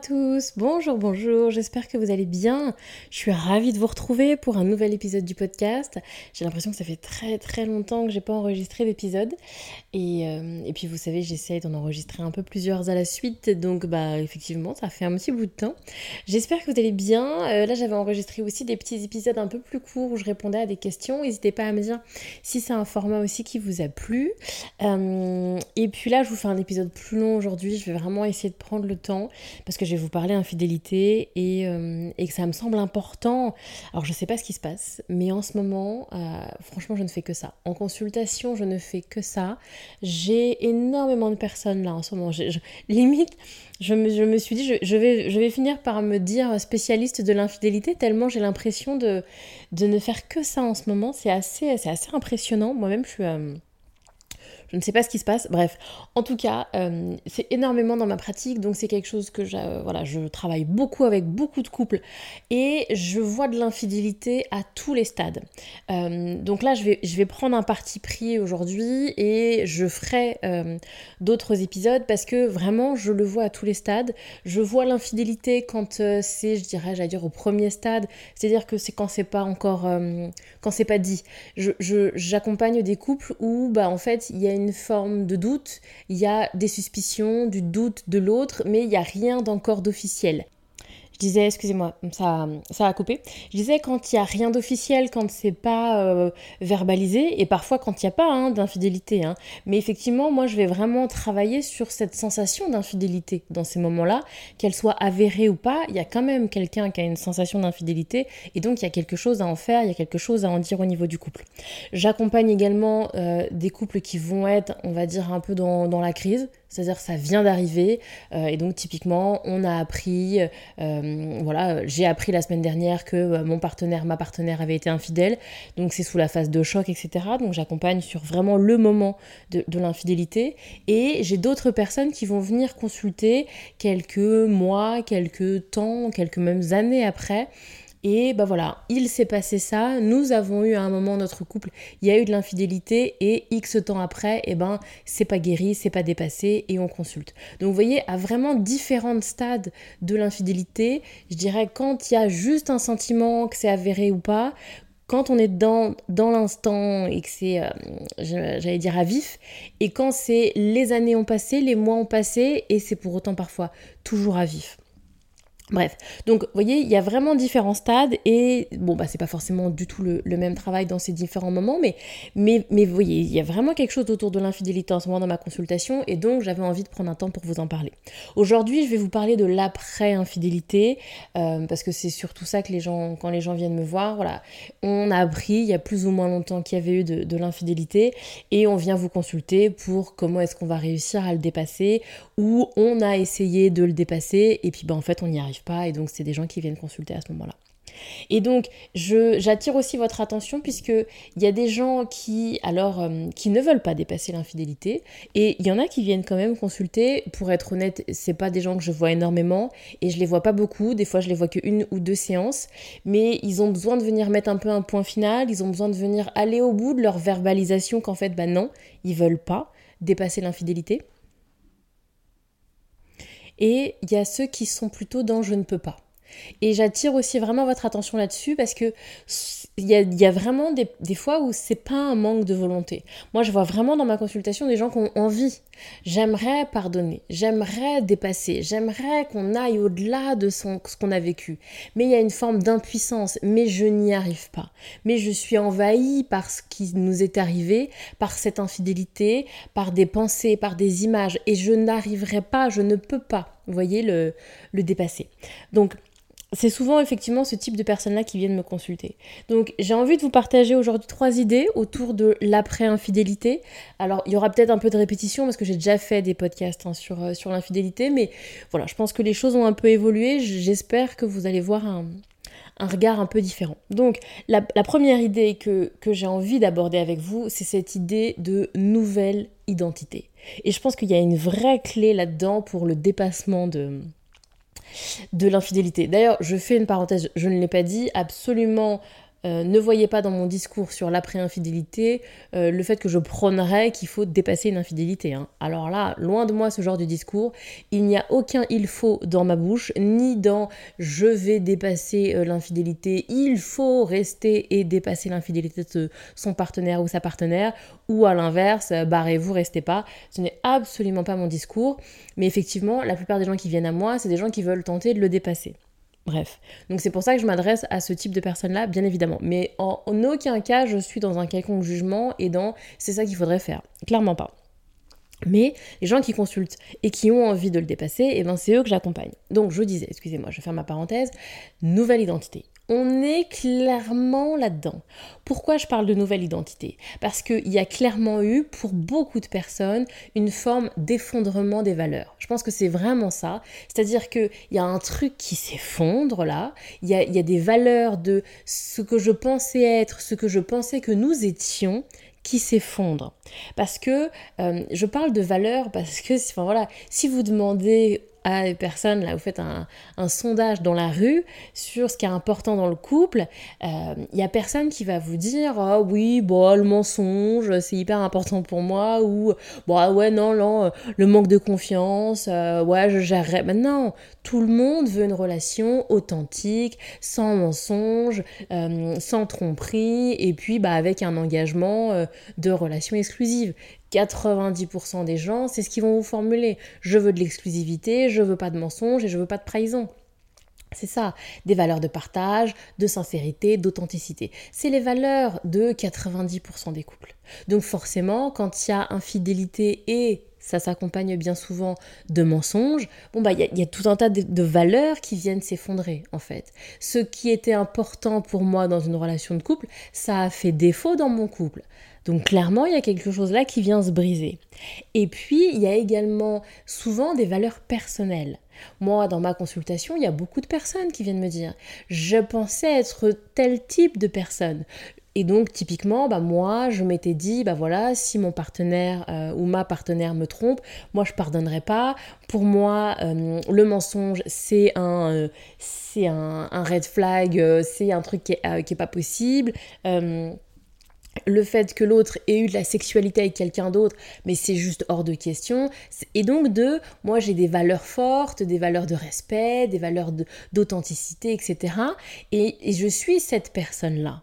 Tous, bonjour, bonjour, j'espère que vous allez bien. Je suis ravie de vous retrouver pour un nouvel épisode du podcast. J'ai l'impression que ça fait très très longtemps que j'ai pas enregistré d'épisode. Et, euh, puis vous savez, j'essaie d'en enregistrer un peu plusieurs à la suite, donc bah effectivement, ça fait un petit bout de temps. J'espère que vous allez bien. Euh, là, j'avais enregistré aussi des petits épisodes un peu plus courts où je répondais à des questions. N'hésitez pas à me dire si c'est un format aussi qui vous a plu. Euh, et puis là, je vous fais un épisode plus long aujourd'hui. Je vais vraiment essayer de prendre le temps parce que je vais vous parler infidélité et, euh, et, que ça me semble important. Alors je sais pas ce qui se passe, mais en ce moment, euh, franchement, je ne fais que ça. En consultation, je ne fais que ça. J'ai énormément de personnes là en ce moment. Limite, je me, je me, suis dit, je, vais, je vais finir par me dire spécialiste de l'infidélité, tellement j'ai l'impression de, de ne faire que ça en ce moment. C'est assez, assez impressionnant. Moi-même, je suis... Euh, je ne sais pas ce qui se passe. Bref, en tout cas, euh, c'est énormément dans ma pratique, donc c'est quelque chose que je, voilà, je travaille beaucoup avec beaucoup de couples et je vois de l'infidélité à tous les stades. Euh, donc là, je vais, je vais prendre un parti pris aujourd'hui et je ferai euh, d'autres épisodes parce que vraiment, je le vois à tous les stades. Je vois l'infidélité quand c'est, je dirais, j'allais dire au premier stade, c'est-à-dire que c'est quand c'est pas encore, quand c'est pas dit. J'accompagne je, des couples où, bah, en fait, il y a une une forme de doute, il y a des suspicions, du doute de l'autre, mais il n'y a rien d'encore d'officiel. Je disais, excusez-moi, ça, ça a coupé. Je disais quand il n'y a rien d'officiel, quand c'est pas euh, verbalisé, et parfois quand il n'y a pas hein, d'infidélité. Hein. Mais effectivement, moi, je vais vraiment travailler sur cette sensation d'infidélité dans ces moments-là, qu'elle soit avérée ou pas. Il y a quand même quelqu'un qui a une sensation d'infidélité, et donc il y a quelque chose à en faire, il y a quelque chose à en dire au niveau du couple. J'accompagne également euh, des couples qui vont être, on va dire, un peu dans, dans la crise, c'est-à-dire ça vient d'arriver euh, et donc typiquement on a appris, euh, voilà, j'ai appris la semaine dernière que euh, mon partenaire, ma partenaire avait été infidèle, donc c'est sous la phase de choc, etc. Donc j'accompagne sur vraiment le moment de, de l'infidélité et j'ai d'autres personnes qui vont venir consulter quelques mois, quelques temps, quelques mêmes années après et bah voilà, il s'est passé ça, nous avons eu à un moment notre couple, il y a eu de l'infidélité et X temps après, et eh ben c'est pas guéri, c'est pas dépassé et on consulte. Donc vous voyez, à vraiment différents stades de l'infidélité, je dirais quand il y a juste un sentiment que c'est avéré ou pas, quand on est dans, dans l'instant et que c'est, euh, j'allais dire, à vif, et quand c'est les années ont passé, les mois ont passé, et c'est pour autant parfois toujours à vif. Bref, donc vous voyez, il y a vraiment différents stades et bon bah c'est pas forcément du tout le, même travail dans ces différents moments, mais, vous voyez, il y a vraiment quelque chose autour de l'infidélité en ce moment dans ma consultation et donc j'avais envie de prendre un temps pour vous en parler. Aujourd'hui, je vais vous parler de l'après-infidélité euh, parce que c'est surtout ça que les gens, quand les gens viennent me voir, voilà, on a appris il y a plus ou moins longtemps qu'il y avait eu de, l'infidélité et on vient vous consulter pour comment est-ce qu'on va réussir à le dépasser ou on a essayé de le dépasser et puis bah en fait on n'y arrive pas et donc c'est des gens qui viennent consulter à ce moment-là. Et donc, j'attire aussi votre attention puisque il y a des gens qui, alors, euh, qui ne veulent pas dépasser l'infidélité, et il y en a qui viennent quand même consulter. Pour être honnête, c'est pas des gens que je vois énormément, et je les vois pas beaucoup. Des fois, je les vois qu'une ou deux séances, mais ils ont besoin de venir mettre un peu un point final. Ils ont besoin de venir aller au bout de leur verbalisation qu'en fait, bah non, ils veulent pas dépasser l'infidélité. Et il y a ceux qui sont plutôt dans je ne peux pas. Et j'attire aussi vraiment votre attention là-dessus parce que il y a, vraiment des, des, fois où c'est pas un manque de volonté. Moi, je vois vraiment dans ma consultation des gens qui ont envie. J'aimerais pardonner, j'aimerais dépasser, j'aimerais qu'on aille au-delà de ce qu'on a vécu. Mais il y a une forme d'impuissance, mais je n'y arrive pas. Mais je suis envahie par ce qui nous est arrivé, par cette infidélité, par des pensées, par des images, et je n'arriverai pas, je ne peux pas vous voyez, le, le dépasser. Donc, c'est souvent effectivement ce type de personnes-là qui viennent me consulter. Donc j'ai envie de vous partager aujourd'hui trois idées autour de l'après-infidélité. Alors il y aura peut-être un peu de répétition parce que j'ai déjà fait des podcasts hein, sur, euh, sur l'infidélité, mais voilà, je pense que les choses ont un peu évolué. J'espère que vous allez voir un, regard un peu différent. Donc la, la première idée que, que j'ai envie d'aborder avec vous, c'est cette idée de nouvelle identité. Et je pense qu'il y a une vraie clé là-dedans pour le dépassement de de l'infidélité. D'ailleurs, je fais une parenthèse, je ne l'ai pas dit, absolument euh, ne voyez pas dans mon discours sur l'après-infidélité euh, le fait que je prônerais qu'il faut dépasser une infidélité. Hein. Alors là, loin de moi ce genre de discours. Il n'y a aucun il faut dans ma bouche, ni dans je vais dépasser euh, l'infidélité, il faut rester et dépasser l'infidélité de son partenaire ou sa partenaire, ou à l'inverse, barrez-vous, restez pas. Ce n'est absolument pas mon discours. Mais effectivement, la plupart des gens qui viennent à moi, c'est des gens qui veulent tenter de le dépasser. Bref, donc c'est pour ça que je m'adresse à ce type de personnes-là, bien évidemment. Mais en, aucun cas, je suis dans un quelconque jugement et dans c'est ça qu'il faudrait faire. Clairement pas. Mais les gens qui consultent et qui ont envie de le dépasser, eh ben c'est eux que j'accompagne. Donc je disais, excusez-moi, je faire ma parenthèse, nouvelle identité on est clairement là-dedans. Pourquoi je parle de nouvelle identité? Parce qu'il y a clairement eu, pour beaucoup de personnes, une forme d'effondrement des valeurs. Je pense que c'est vraiment ça. C'est-à-dire qu'il y a un truc qui s'effondre là. Il y a, des valeurs de ce que je pensais être, ce que je pensais que nous étions, qui s'effondrent. Parce que euh, je parle de valeurs parce que enfin, voilà, si vous demandez à des personnes, là, vous faites un, sondage dans la rue sur ce qui est important dans le couple, il euh, y a personne qui va vous dire Ah oui, bon, le mensonge, c'est hyper important pour moi, ou bon, ah ouais, non, non, euh, le manque de confiance, euh, ouais, je gérerai. Maintenant, tout le monde veut une relation authentique, sans mensonge, sans tromperie, et puis bah, avec un engagement de relation exclusive. 90% des gens, c'est ce qu'ils vont vous formuler. Je veux de l'exclusivité, je veux pas de mensonges et je veux pas de trahison. C'est ça, des valeurs de partage, de sincérité, d'authenticité. C'est les valeurs de 90% des couples. Donc forcément, quand il y a infidélité et ça s'accompagne bien souvent de mensonges, bon bah il y, a tout un tas de valeurs qui viennent s'effondrer en fait. Ce qui était important pour moi dans une relation de couple, ça a fait défaut dans mon couple. Donc clairement, il y a quelque chose là qui vient se briser. Et puis, il y a également souvent des valeurs personnelles. Moi, dans ma consultation, il y a beaucoup de personnes qui viennent me dire, je pensais être tel type de personne. Et donc, typiquement, bah, moi, je m'étais dit, bah voilà, si mon partenaire euh, ou ma partenaire me trompe, moi, je pardonnerai pas. Pour moi, euh, le mensonge, c'est un, euh, c'est un, red flag, c'est un truc qui est pas possible le fait que l'autre ait eu de la sexualité avec quelqu'un d'autre, mais c'est juste hors de question. Et donc de, moi j'ai des valeurs fortes, des valeurs de respect, des valeurs d'authenticité, etc. et je suis cette personne-là.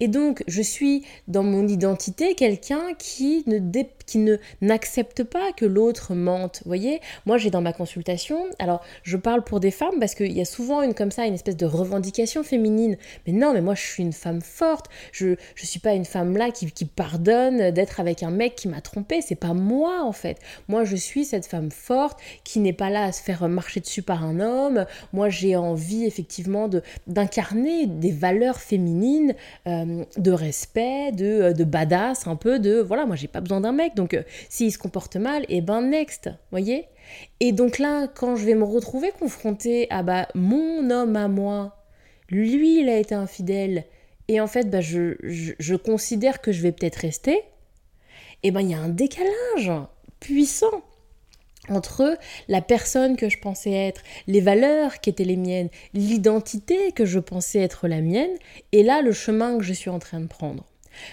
Et donc, je suis dans mon identité quelqu'un qui ne, qui ne n'accepte pas que l'autre mente. Vous voyez, moi j'ai dans ma consultation, alors je parle pour des femmes parce qu'il y a souvent une comme ça, une espèce de revendication féminine. Mais non, mais moi je suis une femme forte. Je ne suis pas une femme là qui, qui pardonne d'être avec un mec qui m'a trompée. C'est pas moi en fait. Moi je suis cette femme forte qui n'est pas là à se faire marcher dessus par un homme. Moi j'ai envie effectivement de d'incarner des valeurs féminines euh, de respect, de, euh, de badass, un peu de voilà, moi j'ai pas besoin d'un mec, donc euh, s'il se comporte mal, et eh ben next, voyez. Et donc là, quand je vais me retrouver confrontée à bah, mon homme à moi, lui il a été infidèle, et en fait bah, je, je, considère que je vais peut-être rester, et eh ben il y a un décalage puissant entre la personne que je pensais être, les valeurs qui étaient les miennes, l'identité que je pensais être la mienne, et là le chemin que je suis en train de prendre.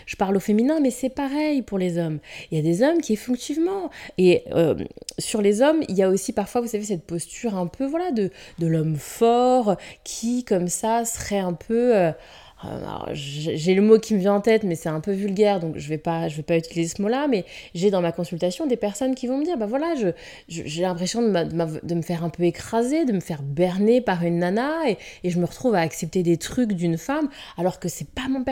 Je parle au féminin, mais c'est pareil pour les hommes. Il y a des hommes qui, effectivement, et euh, sur les hommes, il y a aussi parfois, vous savez, cette posture un peu, voilà, de, de l'homme fort, qui, comme ça, serait un peu... Euh, j'ai le mot qui me vient en tête, mais c'est un peu vulgaire, donc je vais vais pas utiliser ce mot-là. Mais j'ai dans ma consultation des personnes qui vont me dire, bah voilà, j'ai l'impression de, me faire un peu écraser, de me faire berner par une nana, et, et je me retrouve à accepter des trucs d'une femme, alors que c'est pas mon,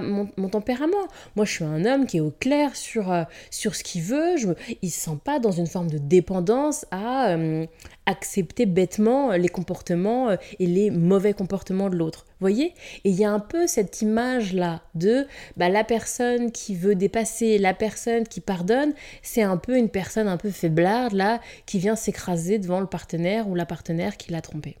mon, mon, tempérament. Moi, je suis un homme qui est au clair sur, euh, ce qu'il veut. Je il se sent pas dans une forme de dépendance à, euh, accepter bêtement les comportements et les mauvais comportements de l'autre. Voyez? Et il y a un peu cette image-là de bah, la personne qui veut dépasser, la personne qui pardonne, c'est un peu une personne un peu faiblarde, là, qui vient s'écraser devant le partenaire ou la partenaire qui l'a trompé.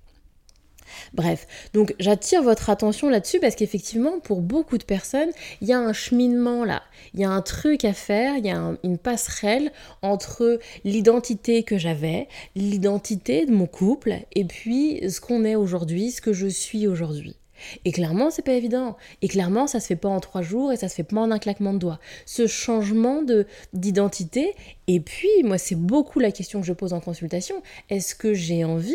Bref, donc j'attire votre attention là-dessus parce qu'effectivement, pour beaucoup de personnes, il y a un cheminement là, il y a un truc à faire, il y a une passerelle entre l'identité que j'avais, l'identité de mon couple, et puis ce qu'on est aujourd'hui, ce que je suis aujourd'hui. Et clairement, c'est pas évident. Et clairement, ça se fait pas en trois jours et ça se fait pas en un claquement de doigts. Ce changement de d'identité. Et puis, moi, c'est beaucoup la question que je pose en consultation. Est-ce que j'ai envie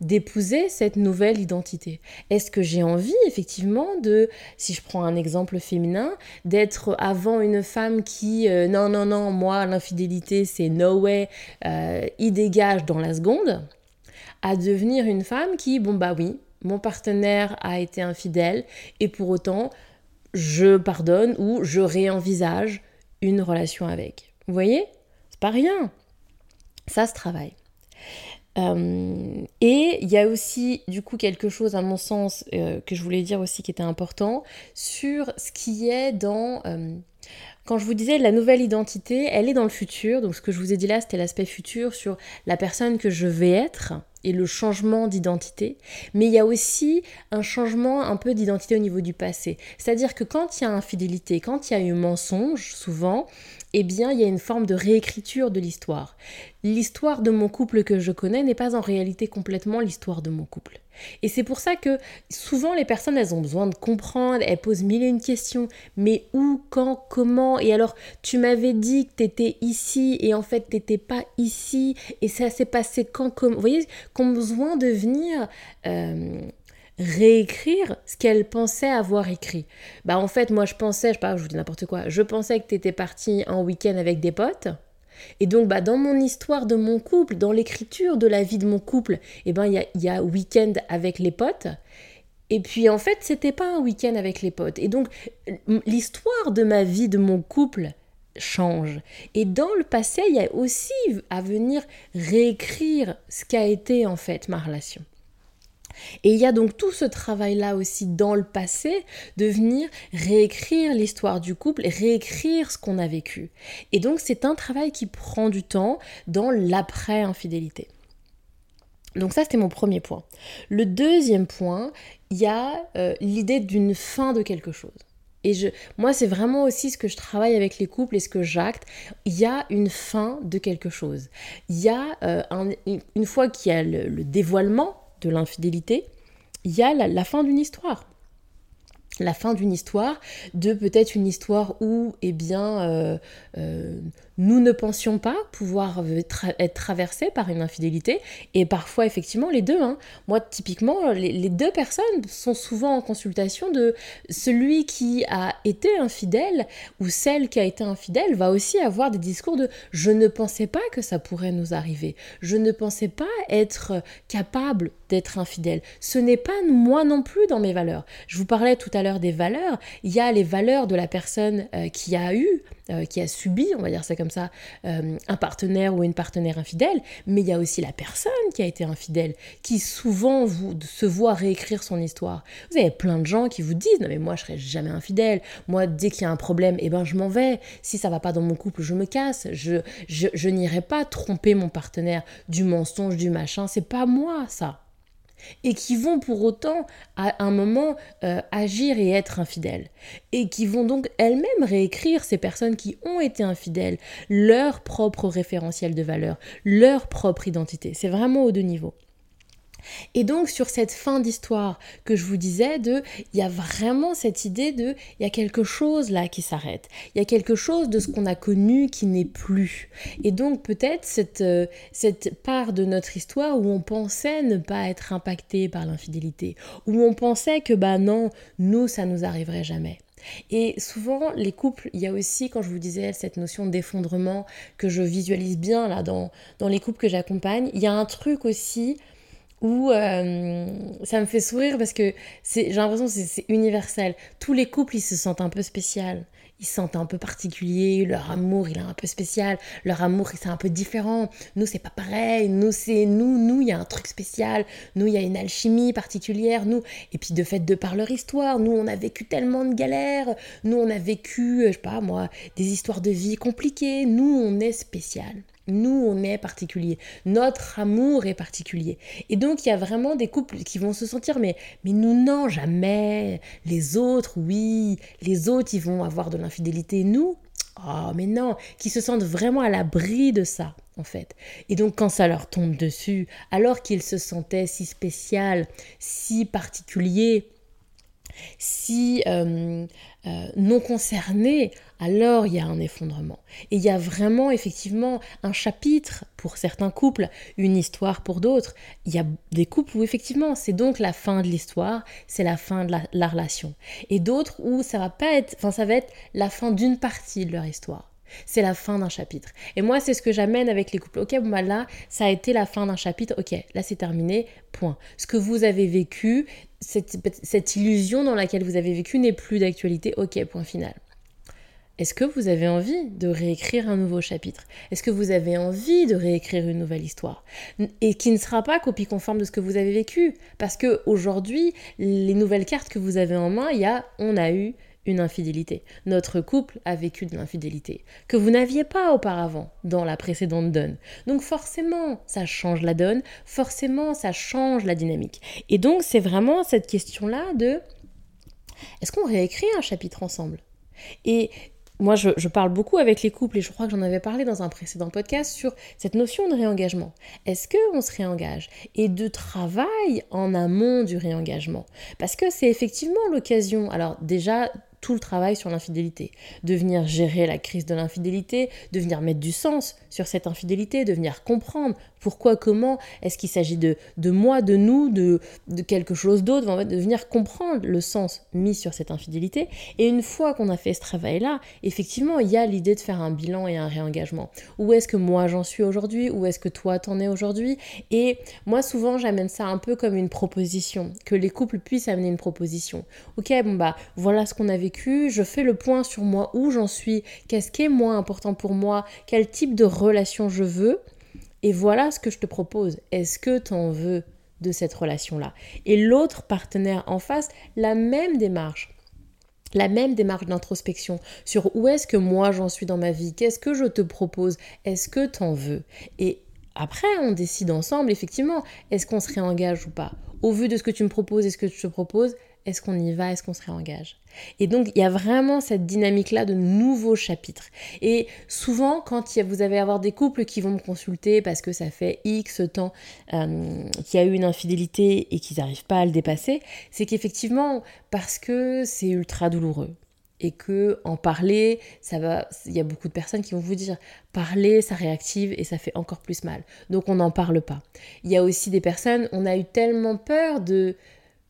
d'épouser cette nouvelle identité? Est-ce que j'ai envie, effectivement, de, si je prends un exemple féminin, d'être avant une femme qui, euh, non, non, non, moi, l'infidélité, c'est no way, euh, il dégage dans la seconde, à devenir une femme qui, bon, bah oui, mon partenaire a été infidèle et pour autant je pardonne ou je réenvisage une relation avec. Vous voyez? C'est pas rien. Ça se travaille. Euh, et il y a aussi du coup quelque chose à mon sens euh, que je voulais dire aussi qui était important sur ce qui est dans... Quand je vous disais la nouvelle identité, elle est dans le futur. Donc ce que je vous ai dit là, c'était l'aspect futur sur la personne que je vais être et le changement d'identité, mais il y a aussi un changement un peu d'identité au niveau du passé. C'est-à-dire que quand il y a infidélité, quand il y a eu mensonge, souvent, eh bien, il y a une forme de réécriture de l'histoire. L'histoire de mon couple que je connais n'est pas en réalité complètement l'histoire de mon couple. Et c'est pour ça que souvent les personnes, elles ont besoin de comprendre, elles posent mille et une questions. Mais où, quand, comment? Et alors, tu m'avais dit que tu étais ici et en fait, tu n'étais pas ici. Et ça s'est passé quand, comme... Vous voyez, qu'on besoin de venir... Euh, réécrire ce qu'elle pensait avoir écrit. Bah en fait, moi je pensais, je sais pas, je vous dis n'importe quoi, je pensais que tu étais parti en week-end avec des potes. Et donc, bah, dans mon histoire de mon couple, dans l'écriture de la vie de mon couple, eh ben, il y a, y a week-end avec les potes. Et puis, en fait, c'était pas un week-end avec les potes. Et donc, l'histoire de ma vie, de mon couple, change. Et dans le passé, il y a aussi à venir réécrire ce qu'a été, en fait, ma relation. Et il y a donc tout ce travail-là aussi dans le passé de venir réécrire l'histoire du couple, réécrire ce qu'on a vécu. Et donc c'est un travail qui prend du temps dans l'après-infidélité. Donc ça, c'était mon premier point. Le deuxième point, il y a euh, l'idée d'une fin de quelque chose. Et je, moi, c'est vraiment aussi ce que je travaille avec les couples et ce que j'acte. Il y a une fin de quelque chose. Il y a, euh, une fois qu'il y a le dévoilement de l'infidélité, il y a la, fin d'une histoire. La fin d'une histoire, de peut-être une histoire où, eh bien, euh, euh, nous ne pensions pas pouvoir être traversés par une infidélité, et parfois effectivement les deux. Hein. Moi, typiquement, les, deux personnes sont souvent en consultation de celui qui a été infidèle ou celle qui a été infidèle va aussi avoir des discours de je ne pensais pas que ça pourrait nous arriver, je ne pensais pas être capable d'être infidèle. Ce n'est pas moi non plus dans mes valeurs. Je vous parlais tout à l'heure des valeurs. Il y a les valeurs de la personne euh, qui a eu euh, qui a subi, on va dire ça comme ça, euh, un partenaire ou une partenaire infidèle, mais il y a aussi la personne qui a été infidèle, qui souvent vous, se voit réécrire son histoire. Vous avez plein de gens qui vous disent non mais moi je serai jamais infidèle, moi dès qu'il y a un problème, eh ben je m'en vais. Si ça va pas dans mon couple, je me casse. Je, je n'irai pas tromper mon partenaire du mensonge, du machin. C'est pas moi ça et qui vont pour autant à un moment euh, agir et être infidèles et qui vont donc elles-mêmes réécrire ces personnes qui ont été infidèles leur propre référentiel de valeur, leur propre identité. C'est vraiment aux deux niveaux. Et donc sur cette fin d'histoire que je vous disais de il y a vraiment cette idée de il y a quelque chose là qui s'arrête. Il y a quelque chose de ce qu'on a connu qui n'est plus. Et donc peut-être cette, euh, cette part de notre histoire où on pensait ne pas être impacté par l'infidélité, où on pensait que bah non, nous ça nous arriverait jamais. Et souvent, les couples, il y a aussi, quand je vous disais, cette notion d'effondrement que je visualise bien là dans, dans les couples que j'accompagne, il y a un truc aussi où euh, ça me fait sourire parce que j'ai l'impression que c'est universel. Tous les couples, ils se sentent un peu spécial. ils se sentent un peu particuliers, leur amour il est un peu spécial, leur amour c'est un peu différent. Nous c'est pas pareil, nous c'est nous, nous il y a un truc spécial, nous il y a une alchimie particulière, nous. Et puis de fait de par leur histoire, nous on a vécu tellement de galères, nous on a vécu, je sais pas moi, des histoires de vie compliquées, nous on est spécial. Nous, on est particulier. Notre amour est particulier. Et donc, il y a vraiment des couples qui vont se sentir, mais, mais nous, non, jamais. Les autres, oui. Les autres, ils vont avoir de l'infidélité. Nous, oh, mais non. Qui se sentent vraiment à l'abri de ça, en fait. Et donc, quand ça leur tombe dessus, alors qu'ils se sentaient si spécial, si particulier, si euh, euh, non concernés, alors il y a un effondrement. Et il y a vraiment effectivement un chapitre pour certains couples, une histoire pour d'autres. Il y a des couples où effectivement c'est donc la fin de l'histoire, c'est la fin de la, relation. Et d'autres où ça va pas être, enfin ça va être la fin d'une partie de leur histoire. C'est la fin d'un chapitre. Et moi, c'est ce que j'amène avec les couples. Ok, bon, bah là, ça a été la fin d'un chapitre. Ok, là, c'est terminé. Point. Ce que vous avez vécu, cette, cette illusion dans laquelle vous avez vécu n'est plus d'actualité. Ok, point final. Est-ce que vous avez envie de réécrire un nouveau chapitre? Est-ce que vous avez envie de réécrire une nouvelle histoire? Et qui ne sera pas copie conforme de ce que vous avez vécu Parce que aujourd'hui, les nouvelles cartes que vous avez en main, il y a on a eu une infidélité. Notre couple a vécu de l'infidélité, que vous n'aviez pas auparavant dans la précédente donne. Donc forcément, ça change la donne, forcément, ça change la dynamique. Et donc, c'est vraiment cette question-là de, est-ce qu'on réécrit un chapitre ensemble? Moi, je, parle beaucoup avec les couples, et je crois que j'en avais parlé dans un précédent podcast, sur cette notion de réengagement. Est-ce qu'on se réengage? Et de travail en amont du réengagement. Parce que c'est effectivement l'occasion, alors déjà tout le travail sur l'infidélité, de venir gérer la crise de l'infidélité, de venir mettre du sens sur cette infidélité, de venir comprendre pourquoi, comment, est-ce qu'il s'agit de, de moi, de nous, de, de quelque chose d'autre, de venir comprendre le sens mis sur cette infidélité. Et une fois qu'on a fait ce travail-là, effectivement, il y a l'idée de faire un bilan et un réengagement. Où est-ce que moi j'en suis aujourd'hui? Où est-ce que toi t'en es aujourd'hui? Et moi, souvent, j'amène ça un peu comme une proposition, que les couples puissent amener une proposition. Ok, bon bah, voilà ce qu'on a vécu, je fais le point sur moi, où j'en suis, qu'est-ce qui est moins important pour moi, quel type de relation je veux. Et voilà ce que je te propose. Est-ce que tu en veux de cette relation-là? Et l'autre partenaire en face, la même démarche. La même démarche d'introspection sur où est-ce que moi j'en suis dans ma vie, qu'est-ce que je te propose, est-ce que tu en veux? Et après, on décide ensemble, effectivement, est-ce qu'on se réengage ou pas? Au vu de ce que tu me proposes et ce que je te propose, est-ce qu'on y va Est-ce qu'on se réengage? Et donc, il y a vraiment cette dynamique-là de nouveaux chapitres. Et souvent, quand vous allez avoir des couples qui vont me consulter parce que ça fait X temps euh, qu'il y a eu une infidélité et qu'ils n'arrivent pas à le dépasser, c'est qu'effectivement, parce que c'est ultra douloureux, et que en parler, ça va il y a beaucoup de personnes qui vont vous dire parler ça réactive et ça fait encore plus mal. Donc on n'en parle pas. Il y a aussi des personnes, on a eu tellement peur de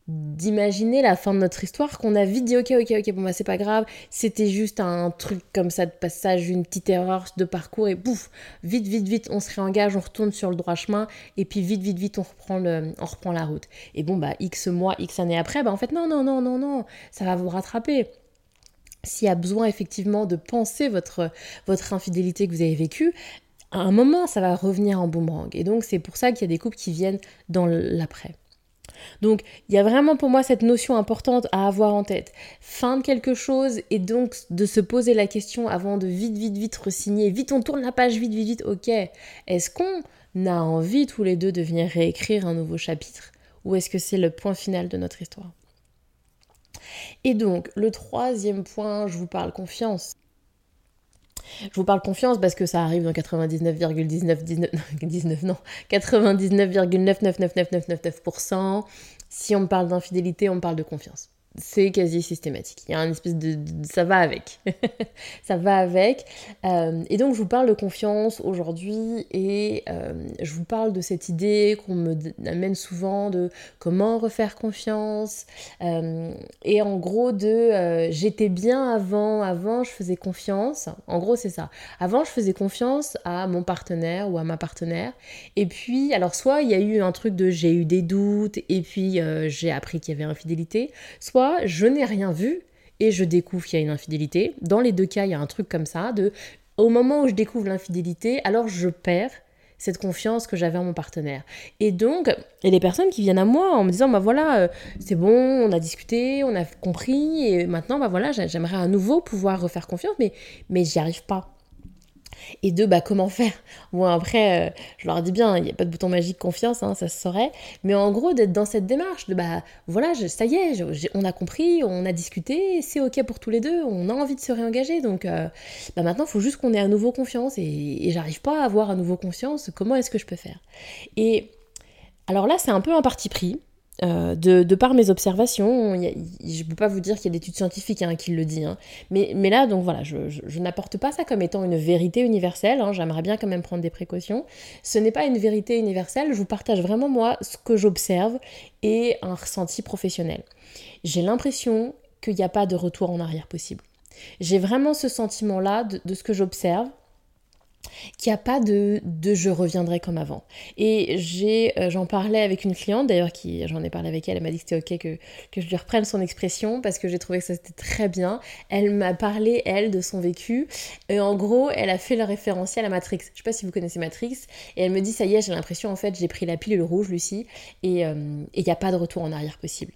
d'imaginer la fin de notre histoire qu'on a vite dit ok ok ok bon bah c'est pas grave c'était juste un truc comme ça de passage une petite erreur de parcours et bouf vite vite vite on se réengage on retourne sur le droit chemin et puis vite vite vite on reprend le on reprend la route et bon bah x mois x années après bah en fait non non non non non ça va vous rattraper s'il y a besoin effectivement de penser votre, votre infidélité que vous avez vécue, à un moment, ça va revenir en boomerang. Et donc, c'est pour ça qu'il y a des couples qui viennent dans l'après. Donc, il y a vraiment pour moi cette notion importante à avoir en tête. Fin de quelque chose et donc de se poser la question avant de vite, vite, vite resigner. Vite, on tourne la page, vite, vite, vite. Ok, est-ce qu'on a envie tous les deux de venir réécrire un nouveau chapitre? Ou est-ce que c'est le point final de notre histoire? Et donc, le troisième point, je vous parle confiance. Je vous parle confiance parce que ça arrive dans 99,19 non 99,9999999%. Si on me parle d'infidélité, on me parle de confiance c'est quasi systématique. Il y a un espèce de, ça va avec, ça va avec. Euh, et donc je vous parle de confiance aujourd'hui et euh, je vous parle de cette idée qu'on me amène souvent de comment refaire confiance euh, et en gros de j'étais bien avant, avant je faisais confiance. En gros c'est ça. Avant je faisais confiance à mon partenaire ou à ma partenaire et puis alors soit il y a eu un truc de j'ai eu des doutes et puis j'ai appris qu'il y avait infidélité, soit je n'ai rien vu et je découvre qu'il y a une infidélité. Dans les deux cas, il y a un truc comme ça, de au moment où je découvre l'infidélité, alors je perds cette confiance que j'avais en mon partenaire. Et donc, et les personnes qui viennent à moi en me disant, bah voilà, euh, c'est bon, on a discuté, on a compris, et maintenant, bah voilà, j'aimerais à nouveau pouvoir refaire confiance, mais, mais j'y arrive pas. Et deux, bah, comment faire? Bon, après, euh, je leur dis bien, il n'y a pas de bouton magique confiance, hein, ça se saurait. Mais en gros, d'être dans cette démarche de, bah, voilà, ça y est, on a compris, on a discuté, c'est OK pour tous les deux, on a envie de se réengager. Donc, euh, bah, maintenant, il faut juste qu'on ait à nouveau confiance. Et, et j'arrive pas à avoir à nouveau confiance. Comment est-ce que je peux faire? Et alors là, c'est un peu un parti pris. Euh, de, par mes observations, je ne peux pas vous dire qu'il y a d'études scientifiques hein, qui le disent, hein. mais, mais, là, donc voilà, je, n'apporte pas ça comme étant une vérité universelle, hein. j'aimerais bien quand même prendre des précautions. Ce n'est pas une vérité universelle, je vous partage vraiment moi ce que j'observe et un ressenti professionnel. J'ai l'impression qu'il n'y a pas de retour en arrière possible. J'ai vraiment ce sentiment-là de ce que j'observe, qu'il n'y a pas de, de je reviendrai comme avant. Et j'ai, euh, j'en parlais avec une cliente, d'ailleurs, qui j'en ai parlé avec elle, elle m'a dit que c'était ok que, que je lui reprenne son expression parce que j'ai trouvé que ça c'était très bien. Elle m'a parlé, elle, de son vécu. Et en gros, elle a fait le référentiel à Matrix. Je sais pas si vous connaissez Matrix. Et elle me dit, ça y est, j'ai l'impression, en fait, j'ai pris la pilule rouge, Lucie, et euh, il n'y a pas de retour en arrière possible.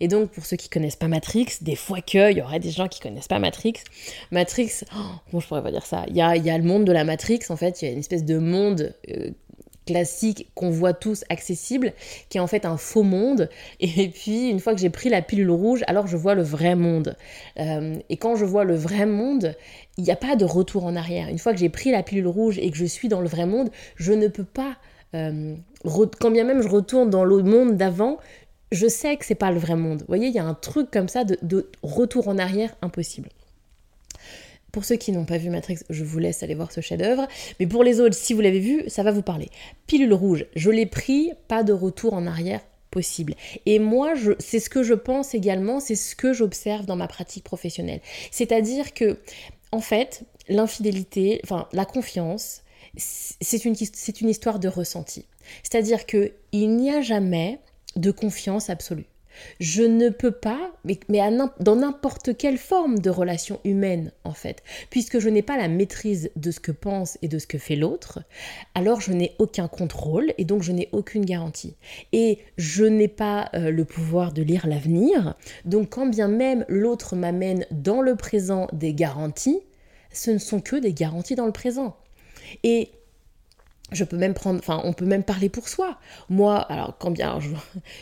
Et donc, pour ceux qui connaissent pas Matrix, des fois qu'il y aurait des gens qui connaissent pas Matrix. Matrix, oh, bon, je pourrais pas dire ça? Il y a, y a, le monde de la Matrix, en fait, il y a une espèce de monde euh, classique qu'on voit tous accessible, qui est en fait un faux monde. Et puis, une fois que j'ai pris la pilule rouge, alors je vois le vrai monde. Euh, et quand je vois le vrai monde, il n'y a pas de retour en arrière. Une fois que j'ai pris la pilule rouge et que je suis dans le vrai monde, je ne peux pas euh, quand bien même je retourne dans le monde d'avant, je sais que c'est pas le vrai monde. Vous voyez, il y a un truc comme ça de, retour en arrière impossible. Pour ceux qui n'ont pas vu Matrix, je vous laisse aller voir ce chef-d'œuvre. Mais pour les autres, si vous l'avez vu, ça va vous parler. Pilule rouge, je l'ai pris, pas de retour en arrière possible. Et moi, c'est ce que je pense également, c'est ce que j'observe dans ma pratique professionnelle. C'est-à-dire que, en fait, l'infidélité, enfin, la confiance, c'est une, une histoire de ressenti. C'est-à-dire qu'il n'y a jamais de confiance absolue. Je ne peux pas, mais, dans n'importe quelle forme de relation humaine en fait, puisque je n'ai pas la maîtrise de ce que pense et de ce que fait l'autre, alors je n'ai aucun contrôle et donc je n'ai aucune garantie. Et je n'ai pas euh, le pouvoir de lire l'avenir, donc quand bien même l'autre m'amène dans le présent des garanties, ce ne sont que des garanties dans le présent. Et je peux même prendre, enfin, on peut même parler pour soi. Moi, alors, quand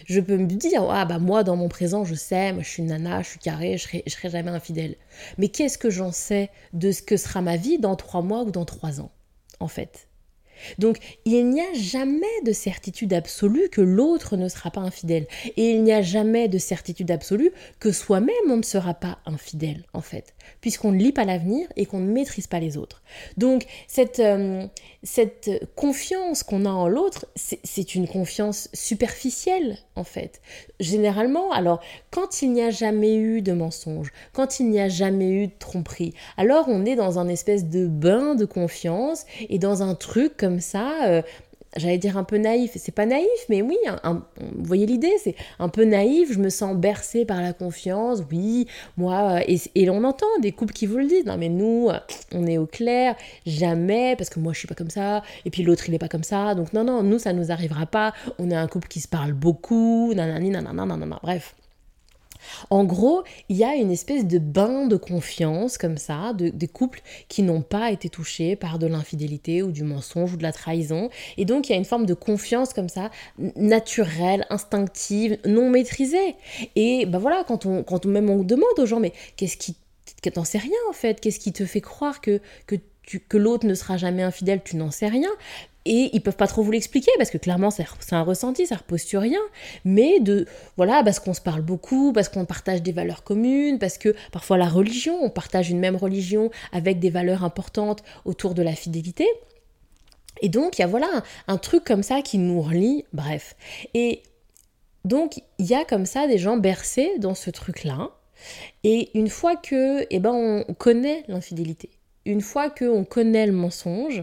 je, peux me dire, ah bah moi, dans mon présent, je sais, moi, je suis nana, je suis carré, je serai, je serai jamais infidèle. Mais qu'est-ce que j'en sais de ce que sera ma vie dans trois mois ou dans trois ans, en fait? Donc il n'y a jamais de certitude absolue que l'autre ne sera pas infidèle. Et il n'y a jamais de certitude absolue que soi-même on ne sera pas infidèle, en fait, puisqu'on ne lit pas l'avenir et qu'on ne maîtrise pas les autres. Donc cette, euh, cette confiance qu'on a en l'autre, c'est une confiance superficielle, en fait. Généralement, alors, quand il n'y a jamais eu de mensonge, quand il n'y a jamais eu de tromperie, alors on est dans un espèce de bain de confiance et dans un truc comme ça, euh, j'allais dire un peu naïf, c'est pas naïf, mais oui, vous voyez l'idée, c'est un peu naïf, je me sens bercée par la confiance, oui, moi, euh, et, et, on entend des couples qui vous le disent, non mais nous, euh, on est au clair, jamais, parce que moi je suis pas comme ça, et puis l'autre il est pas comme ça, donc non, non, nous ça nous arrivera pas, on est un couple qui se parle beaucoup, nanani, nanana, nanana, bref. En gros, il y a une espèce de bain de confiance comme ça, de, des couples qui n'ont pas été touchés par de l'infidélité ou du mensonge ou de la trahison. Et donc, il y a une forme de confiance comme ça, naturelle, instinctive, non maîtrisée. Et ben voilà, quand on, quand même on demande aux gens, mais qu'est-ce qui... T'en sais rien en fait, qu'est-ce qui te fait croire que, que que l'autre ne sera jamais infidèle, tu n'en sais rien et ils peuvent pas trop vous l'expliquer parce que clairement c'est un ressenti, ça repose sur rien, mais de voilà parce qu'on se parle beaucoup, parce qu'on partage des valeurs communes, parce que parfois la religion, on partage une même religion avec des valeurs importantes autour de la fidélité. Et donc il y a voilà un, truc comme ça qui nous relie, bref. Et donc il y a comme ça des gens bercés dans ce truc là. Et une fois que eh ben on connaît l'infidélité, une fois que on connaît le mensonge,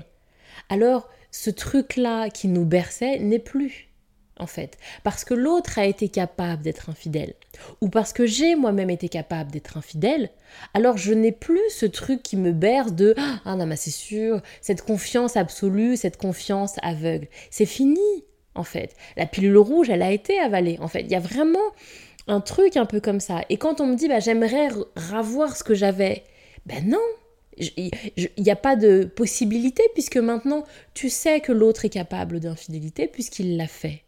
alors ce truc-là qui nous berçait n'est plus, en fait, parce que l'autre a été capable d'être infidèle, ou parce que j'ai moi-même été capable d'être infidèle, alors je n'ai plus ce truc qui me berce de ah non mais c'est sûr, cette confiance absolue, cette confiance aveugle, c'est fini en fait. La pilule rouge, elle a été avalée en fait. Il y a vraiment un truc un peu comme ça. Et quand on me dit bah j'aimerais ravoir ce que j'avais, ben non, il n'y a pas de possibilité puisque maintenant tu sais que l'autre est capable d'infidélité puisqu'il l'a fait.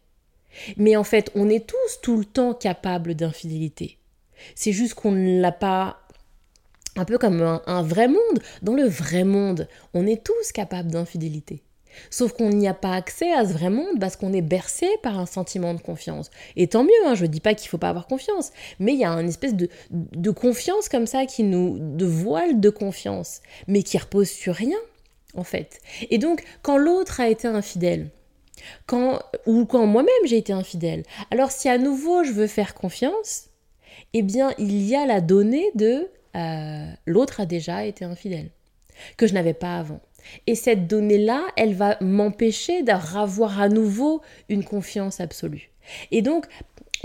Mais en fait, on est tous tout le temps capables d'infidélité. C'est juste qu'on ne l'a pas un peu comme un, un, vrai monde. Dans le vrai monde, on est tous capables d'infidélité. Sauf qu'on n'y a pas accès à ce vrai monde parce qu'on est bercé par un sentiment de confiance. Et tant mieux, hein, je ne dis pas qu'il ne faut pas avoir confiance, mais il y a une espèce de, confiance comme ça qui nous. de voile de confiance, mais qui repose sur rien, en fait. Et donc, quand l'autre a été infidèle, quand, ou quand moi-même j'ai été infidèle, alors si à nouveau je veux faire confiance, eh bien, il y a la donnée de euh, l'autre a déjà été infidèle, que je n'avais pas avant. Et cette donnée-là, elle va m'empêcher d'avoir à nouveau une confiance absolue. Et donc,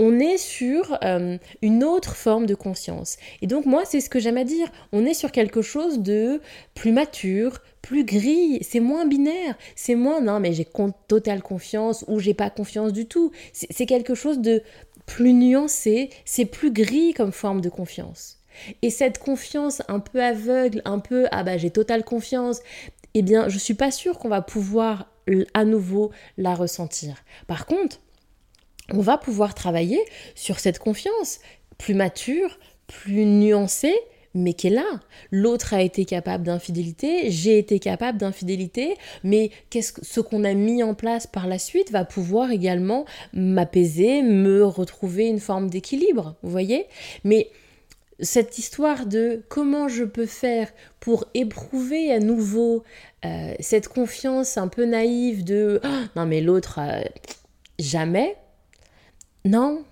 on est sur euh, une autre forme de conscience. Et donc moi, c'est ce que j'aime à dire. On est sur quelque chose de plus mature, plus gris. C'est moins binaire. C'est moins non, mais j'ai totale confiance ou j'ai pas confiance du tout. C'est quelque chose de plus nuancé. C'est plus gris comme forme de confiance. Et cette confiance un peu aveugle, un peu ah bah j'ai totale confiance, eh bien, je suis pas sûre qu'on va pouvoir à nouveau la ressentir. Par contre, on va pouvoir travailler sur cette confiance plus mature, plus nuancée, mais qui est là. L'autre a été capable d'infidélité, j'ai été capable d'infidélité, mais qu'est-ce que ce qu'on a mis en place par la suite va pouvoir également m'apaiser, me retrouver une forme d'équilibre, vous voyez? Mais cette histoire de comment je peux faire pour éprouver à nouveau euh, cette confiance un peu naïve de oh, non mais l'autre euh, jamais. Non.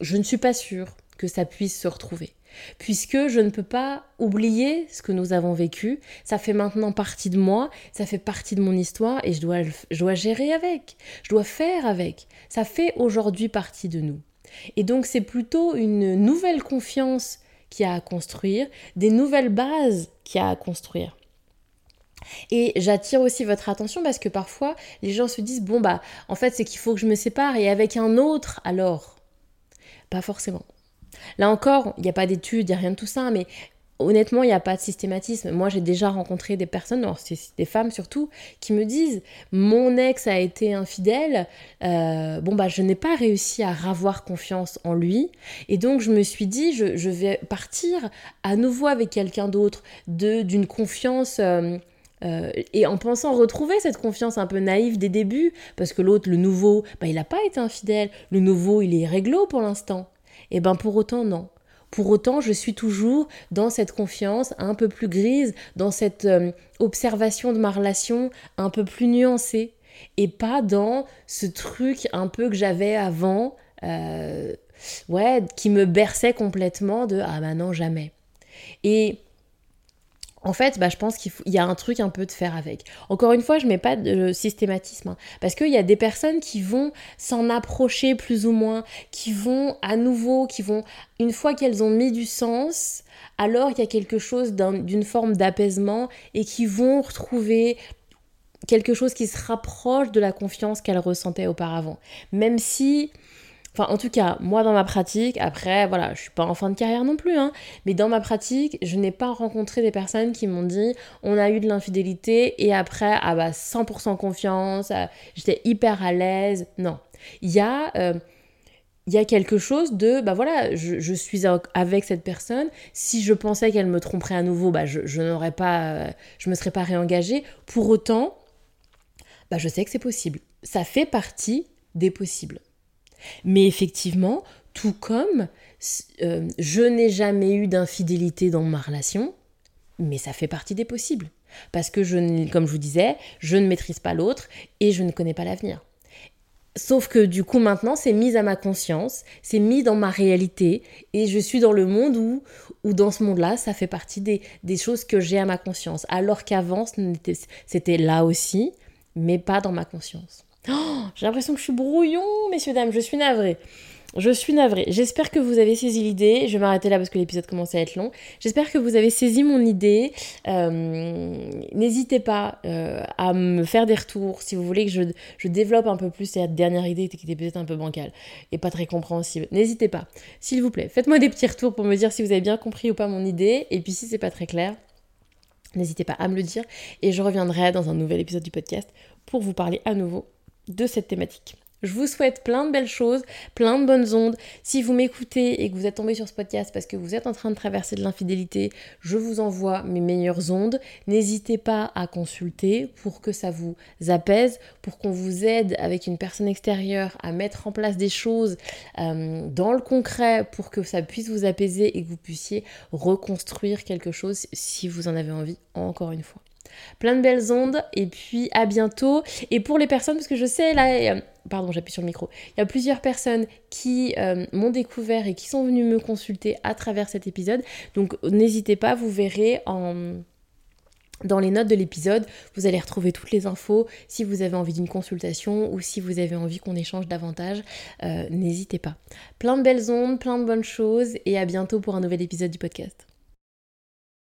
Je ne suis pas sûre que ça puisse se retrouver. Puisque je ne peux pas oublier ce que nous avons vécu. Ça fait maintenant partie de moi ça fait partie de mon histoire et je dois, je dois gérer avec. Je dois faire avec. Ça fait aujourd'hui partie de nous et donc c'est plutôt une nouvelle confiance qui a à construire, des nouvelles bases qui a à construire. Et j'attire aussi votre attention parce que parfois les gens se disent bon bah en fait c'est qu'il faut que je me sépare et avec un autre alors? Pas forcément. Là encore, il n'y a pas d'études, il n'y a rien de tout ça, mais honnêtement, il n'y a pas de systématisme. Moi, j'ai déjà rencontré des personnes, des femmes surtout, qui me disent mon ex a été infidèle. Euh, bon bah, je n'ai pas réussi à ravoir confiance en lui, et donc je me suis dit je, vais partir à nouveau avec quelqu'un d'autre, d'une confiance. Euh, euh, et en pensant retrouver cette confiance un peu naïve des débuts, parce que l'autre, le nouveau, bah, il n'a pas été infidèle, le nouveau, il est réglo pour l'instant. Et ben pour autant, non. Pour autant, je suis toujours dans cette confiance un peu plus grise, dans cette euh, observation de ma relation un peu plus nuancée, et pas dans ce truc un peu que j'avais avant, euh, ouais, qui me berçait complètement de ah bah non, jamais. Et en fait, bah, je pense qu'il y a un truc un peu de faire avec. Encore une fois, je ne mets pas de systématisme, hein, parce qu'il y a des personnes qui vont s'en approcher plus ou moins, qui vont à nouveau, qui vont, une fois qu'elles ont mis du sens, alors il y a quelque chose d'une forme d'apaisement et qui vont retrouver quelque chose qui se rapproche de la confiance qu'elles ressentaient auparavant. Même si Enfin, en tout cas, moi dans ma pratique, après, voilà, je suis pas en fin de carrière non plus, hein, mais dans ma pratique, je n'ai pas rencontré des personnes qui m'ont dit on a eu de l'infidélité et après, ah bah 100% confiance, euh, j'étais hyper à l'aise. Non. Il y a. Euh, il y a quelque chose de, bah voilà, je, suis avec cette personne. Si je pensais qu'elle me tromperait à nouveau, bah je, n'aurais pas, euh, je me serais pas réengagée. Pour autant, bah je sais que c'est possible. Ça fait partie des possibles. Mais effectivement, tout comme euh, je n'ai jamais eu d'infidélité dans ma relation, mais ça fait partie des possibles. Parce que, je, comme je vous disais, je ne maîtrise pas l'autre et je ne connais pas l'avenir. Sauf que du coup maintenant c'est mis à ma conscience, c'est mis dans ma réalité et je suis dans le monde où, où dans ce monde-là ça fait partie des, des choses que j'ai à ma conscience. Alors qu'avant c'était là aussi, mais pas dans ma conscience. Oh, j'ai l'impression que je suis brouillon, messieurs, dames, je suis navrée. Je suis navrée. J'espère que vous avez saisi l'idée. Je vais m'arrêter là parce que l'épisode commence à être long. J'espère que vous avez saisi mon idée. Euh, n'hésitez pas euh, à me faire des retours si vous voulez que je, développe un peu plus cette dernière idée qui était peut-être un peu bancale et pas très compréhensible. N'hésitez pas. S'il vous plaît, faites-moi des petits retours pour me dire si vous avez bien compris ou pas mon idée. Et puis si c'est pas très clair, n'hésitez pas à me le dire. Et je reviendrai dans un nouvel épisode du podcast pour vous parler à nouveau de cette thématique. Je vous souhaite plein de belles choses, plein de bonnes ondes. Si vous m'écoutez et que vous êtes tombé sur ce podcast parce que vous êtes en train de traverser de l'infidélité, je vous envoie mes meilleures ondes. N'hésitez pas à consulter pour que ça vous apaise, pour qu'on vous aide avec une personne extérieure à mettre en place des choses euh, dans le concret pour que ça puisse vous apaiser et que vous puissiez reconstruire quelque chose si vous en avez envie, encore une fois. Plein de belles ondes et puis à bientôt. Et pour les personnes, parce que je sais là, pardon, j'appuie sur le micro. Il y a plusieurs personnes qui euh, m'ont découvert et qui sont venues me consulter à travers cet épisode. Donc n'hésitez pas, vous verrez en dans les notes de l'épisode, vous allez retrouver toutes les infos. Si vous avez envie d'une consultation ou si vous avez envie qu'on échange davantage, euh, n'hésitez pas. Plein de belles ondes, plein de bonnes choses et à bientôt pour un nouvel épisode du podcast.